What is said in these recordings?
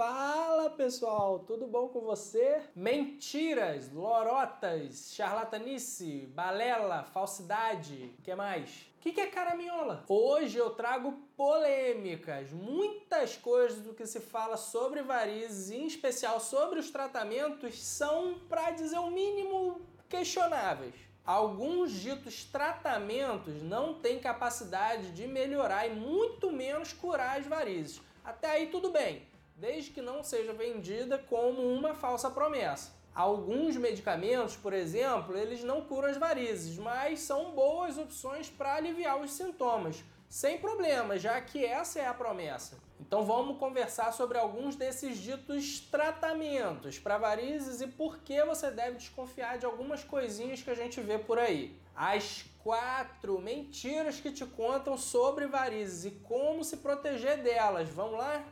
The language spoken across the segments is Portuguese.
Fala pessoal, tudo bom com você? Mentiras, lorotas, charlatanice, balela, falsidade, que mais? O que, que é caraminhola? Hoje eu trago polêmicas, muitas coisas do que se fala sobre varizes, em especial sobre os tratamentos, são, para dizer o mínimo, questionáveis. Alguns ditos tratamentos não têm capacidade de melhorar e muito menos curar as varizes. Até aí tudo bem desde que não seja vendida como uma falsa promessa. Alguns medicamentos, por exemplo, eles não curam as varizes, mas são boas opções para aliviar os sintomas, sem problema, já que essa é a promessa. Então vamos conversar sobre alguns desses ditos tratamentos para varizes e por que você deve desconfiar de algumas coisinhas que a gente vê por aí. As quatro mentiras que te contam sobre varizes e como se proteger delas. Vamos lá?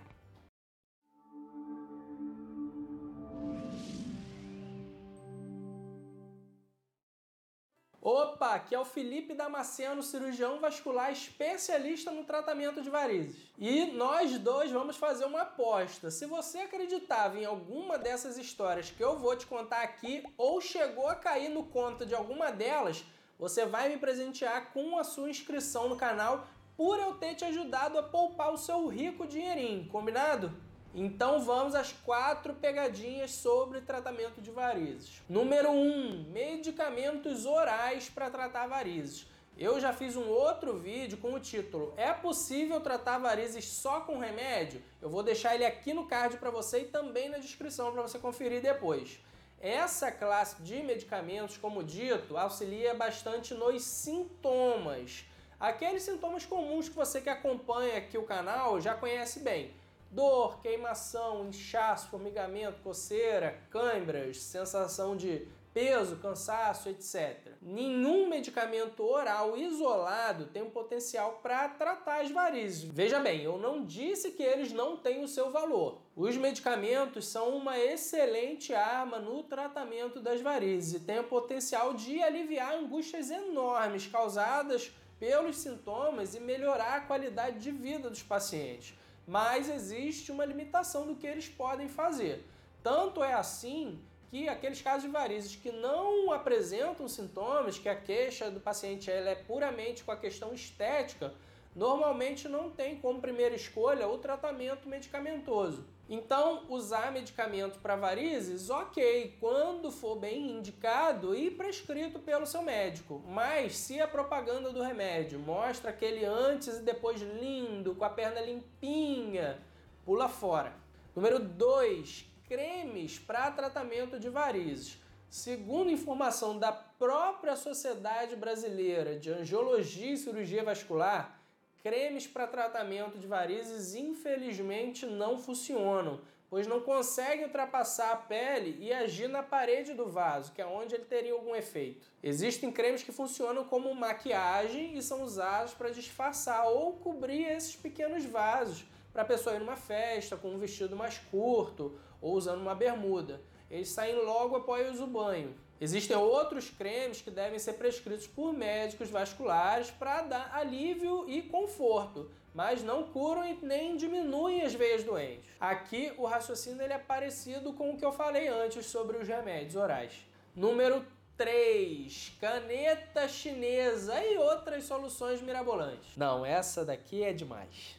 Opa, aqui é o Felipe Damasceno, cirurgião vascular especialista no tratamento de varizes. E nós dois vamos fazer uma aposta. Se você acreditava em alguma dessas histórias que eu vou te contar aqui ou chegou a cair no conto de alguma delas, você vai me presentear com a sua inscrição no canal por eu ter te ajudado a poupar o seu rico dinheirinho, combinado? Então vamos às quatro pegadinhas sobre tratamento de varizes. Número 1, um, medicamentos orais para tratar varizes. Eu já fiz um outro vídeo com o título É possível tratar varizes só com remédio? Eu vou deixar ele aqui no card para você e também na descrição para você conferir depois. Essa classe de medicamentos, como dito, auxilia bastante nos sintomas. Aqueles sintomas comuns que você que acompanha aqui o canal já conhece bem Dor, queimação, inchaço, formigamento, coceira, câimbras, sensação de peso, cansaço, etc. Nenhum medicamento oral isolado tem um potencial para tratar as varizes. Veja bem, eu não disse que eles não têm o seu valor. Os medicamentos são uma excelente arma no tratamento das varizes e têm o potencial de aliviar angústias enormes causadas pelos sintomas e melhorar a qualidade de vida dos pacientes mas existe uma limitação do que eles podem fazer. Tanto é assim que aqueles casos de varizes que não apresentam sintomas, que a queixa do paciente ela é puramente com a questão estética, normalmente não tem como primeira escolha o tratamento medicamentoso. Então, usar medicamento para varizes, ok, quando for bem indicado e prescrito pelo seu médico. Mas se a propaganda do remédio mostra aquele antes e depois lindo, com a perna limpinha, pula fora. Número 2, cremes para tratamento de varizes. Segundo informação da própria Sociedade Brasileira de Angiologia e Cirurgia Vascular, cremes para tratamento de varizes infelizmente não funcionam, pois não conseguem ultrapassar a pele e agir na parede do vaso, que é onde ele teria algum efeito. Existem cremes que funcionam como maquiagem e são usados para disfarçar ou cobrir esses pequenos vasos para a pessoa ir numa festa com um vestido mais curto ou usando uma bermuda. Eles saem logo após o banho. Existem outros cremes que devem ser prescritos por médicos vasculares para dar alívio e conforto, mas não curam e nem diminuem as veias doentes. Aqui o raciocínio ele é parecido com o que eu falei antes sobre os remédios orais. Número 3. Caneta chinesa e outras soluções mirabolantes. Não, essa daqui é demais.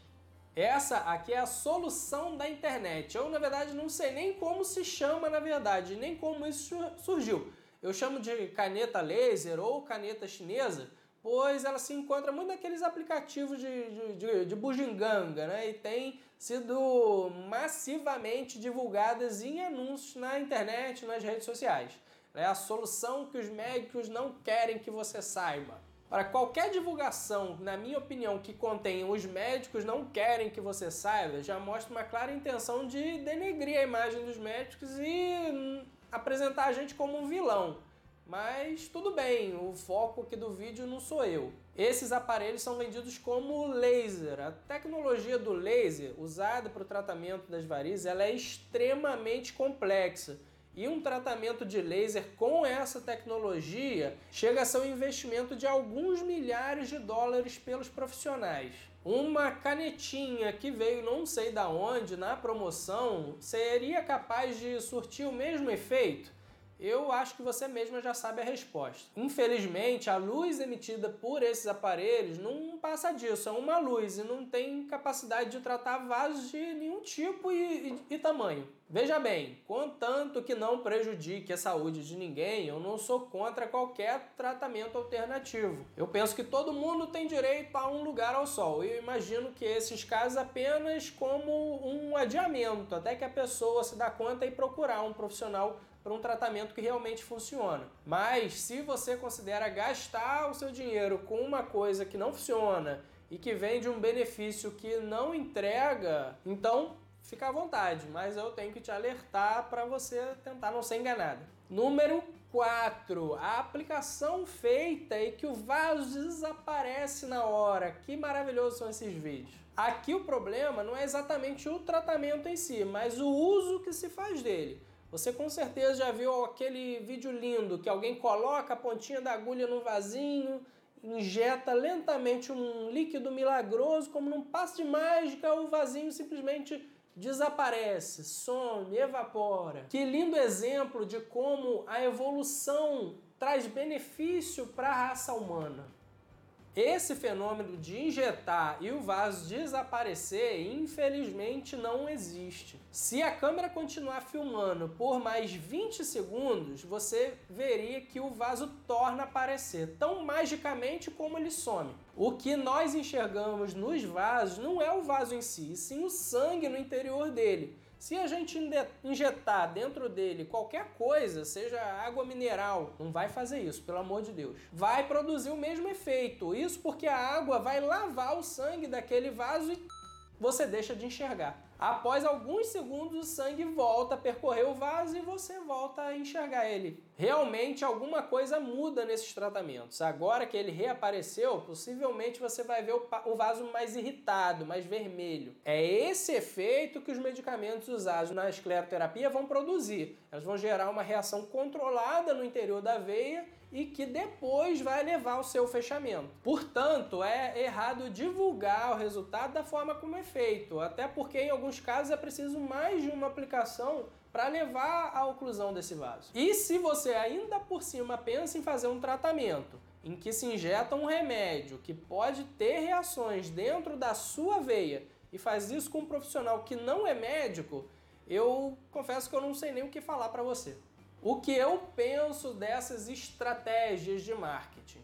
Essa aqui é a solução da internet. Eu, na verdade, não sei nem como se chama, na verdade, nem como isso surgiu. Eu chamo de caneta laser ou caneta chinesa, pois ela se encontra muito naqueles aplicativos de, de, de, de bugiganga, né? E tem sido massivamente divulgadas em anúncios na internet, nas redes sociais. É a solução que os médicos não querem que você saiba. Para qualquer divulgação, na minha opinião, que contém os médicos não querem que você saiba, já mostra uma clara intenção de denegrir a imagem dos médicos e apresentar a gente como um vilão. Mas tudo bem, o foco aqui do vídeo não sou eu. Esses aparelhos são vendidos como laser. A tecnologia do laser usada para o tratamento das varizes ela é extremamente complexa e um tratamento de laser com essa tecnologia chega a ser um investimento de alguns milhares de dólares pelos profissionais. Uma canetinha que veio não sei da onde na promoção seria capaz de surtir o mesmo efeito? Eu acho que você mesma já sabe a resposta. Infelizmente, a luz emitida por esses aparelhos não passa disso, é uma luz e não tem capacidade de tratar vasos de nenhum tipo e, e, e tamanho. Veja bem, contanto que não prejudique a saúde de ninguém, eu não sou contra qualquer tratamento alternativo. Eu penso que todo mundo tem direito a um lugar ao sol. Eu imagino que esses casos apenas como um adiamento, até que a pessoa se dá conta e procurar um profissional para um tratamento que realmente funciona. Mas se você considera gastar o seu dinheiro com uma coisa que não funciona e que vem de um benefício que não entrega, então fica à vontade, mas eu tenho que te alertar para você tentar não ser enganado. Número 4. A aplicação feita e que o vaso desaparece na hora. Que maravilhoso são esses vídeos. Aqui o problema não é exatamente o tratamento em si, mas o uso que se faz dele. Você com certeza já viu aquele vídeo lindo que alguém coloca a pontinha da agulha no vasinho, injeta lentamente um líquido milagroso, como num passo de mágica, o vasinho simplesmente desaparece, some, evapora. Que lindo exemplo de como a evolução traz benefício para a raça humana. Esse fenômeno de injetar e o vaso desaparecer, infelizmente, não existe. Se a câmera continuar filmando por mais 20 segundos, você veria que o vaso torna a aparecer tão magicamente como ele some. O que nós enxergamos nos vasos não é o vaso em si, sim o sangue no interior dele. Se a gente injetar dentro dele qualquer coisa, seja água mineral, não vai fazer isso, pelo amor de Deus. Vai produzir o mesmo efeito. Isso porque a água vai lavar o sangue daquele vaso e você deixa de enxergar. Após alguns segundos, o sangue volta a percorrer o vaso e você volta a enxergar ele. Realmente alguma coisa muda nesses tratamentos. Agora que ele reapareceu, possivelmente você vai ver o vaso mais irritado, mais vermelho. É esse efeito que os medicamentos usados na escleroterapia vão produzir. Elas vão gerar uma reação controlada no interior da veia e que depois vai levar ao seu fechamento. Portanto, é errado divulgar o resultado da forma como é feito, até porque em alguns casos é preciso mais de uma aplicação para levar à oclusão desse vaso. E se você ainda por cima pensa em fazer um tratamento em que se injeta um remédio que pode ter reações dentro da sua veia e faz isso com um profissional que não é médico, eu confesso que eu não sei nem o que falar para você. O que eu penso dessas estratégias de marketing?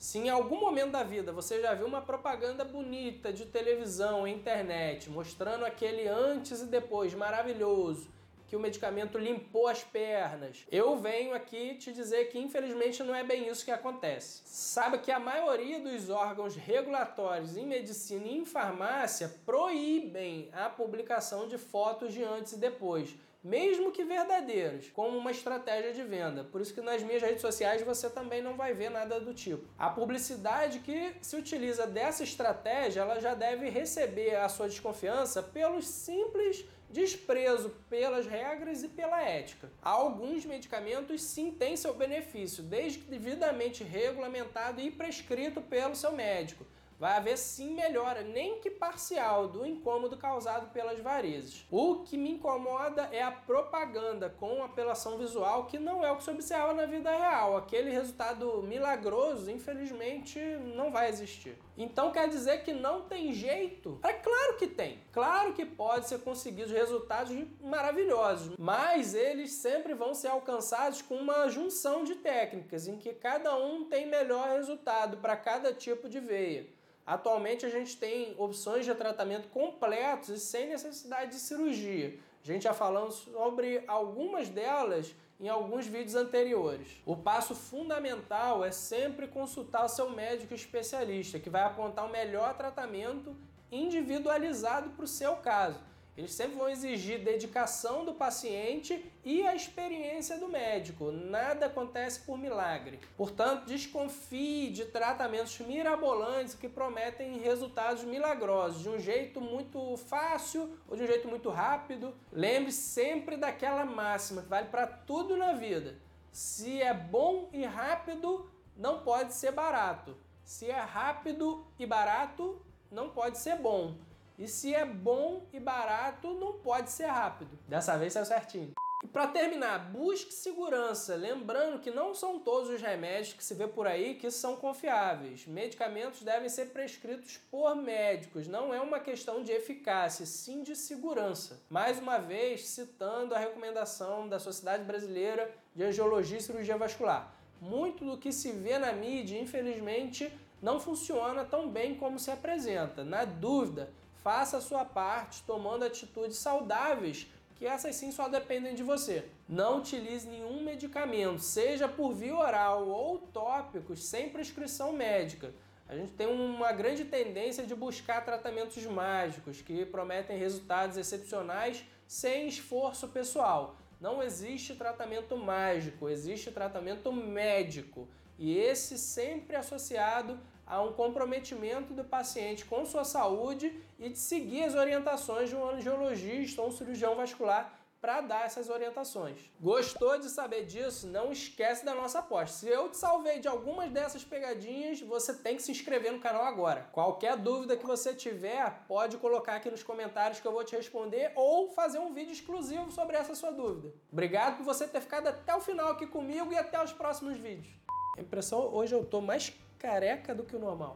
Se em algum momento da vida você já viu uma propaganda bonita de televisão, internet, mostrando aquele antes e depois maravilhoso, que o medicamento limpou as pernas. Eu venho aqui te dizer que infelizmente não é bem isso que acontece. Sabe que a maioria dos órgãos regulatórios em medicina e em farmácia proíbem a publicação de fotos de antes e depois mesmo que verdadeiros, como uma estratégia de venda. Por isso que nas minhas redes sociais você também não vai ver nada do tipo. A publicidade que se utiliza dessa estratégia, ela já deve receber a sua desconfiança pelo simples desprezo pelas regras e pela ética. Alguns medicamentos sim têm seu benefício, desde que devidamente regulamentado e prescrito pelo seu médico vai haver sim melhora, nem que parcial, do incômodo causado pelas varizes. O que me incomoda é a propaganda com apelação visual, que não é o que se observa na vida real. Aquele resultado milagroso, infelizmente, não vai existir. Então quer dizer que não tem jeito? É claro que tem. Claro que pode ser conseguidos resultados maravilhosos, mas eles sempre vão ser alcançados com uma junção de técnicas em que cada um tem melhor resultado para cada tipo de veia. Atualmente a gente tem opções de tratamento completos e sem necessidade de cirurgia. A gente já falando sobre algumas delas em alguns vídeos anteriores. O passo fundamental é sempre consultar o seu médico especialista, que vai apontar o melhor tratamento individualizado para o seu caso. Eles sempre vão exigir dedicação do paciente e a experiência do médico. Nada acontece por milagre. Portanto, desconfie de tratamentos mirabolantes que prometem resultados milagrosos, de um jeito muito fácil ou de um jeito muito rápido. Lembre sempre daquela máxima que vale para tudo na vida. Se é bom e rápido, não pode ser barato. Se é rápido e barato, não pode ser bom. E se é bom e barato, não pode ser rápido. Dessa vez saiu certinho. E para terminar, busque segurança, lembrando que não são todos os remédios que se vê por aí que são confiáveis. Medicamentos devem ser prescritos por médicos, não é uma questão de eficácia, sim de segurança. Mais uma vez, citando a recomendação da Sociedade Brasileira de Angiologia e Cirurgia Vascular. Muito do que se vê na mídia, infelizmente, não funciona tão bem como se apresenta. Na dúvida, faça a sua parte tomando atitudes saudáveis que essas sim só dependem de você. Não utilize nenhum medicamento, seja por via oral ou tópicos, sem prescrição médica. A gente tem uma grande tendência de buscar tratamentos mágicos que prometem resultados excepcionais sem esforço pessoal. Não existe tratamento mágico, existe tratamento médico. E esse sempre associado a um comprometimento do paciente com sua saúde e de seguir as orientações de um angiologista ou um cirurgião vascular para dar essas orientações. Gostou de saber disso? Não esquece da nossa aposta. Se eu te salvei de algumas dessas pegadinhas, você tem que se inscrever no canal agora. Qualquer dúvida que você tiver, pode colocar aqui nos comentários que eu vou te responder ou fazer um vídeo exclusivo sobre essa sua dúvida. Obrigado por você ter ficado até o final aqui comigo e até os próximos vídeos. A impressão hoje eu tô mais careca do que o normal.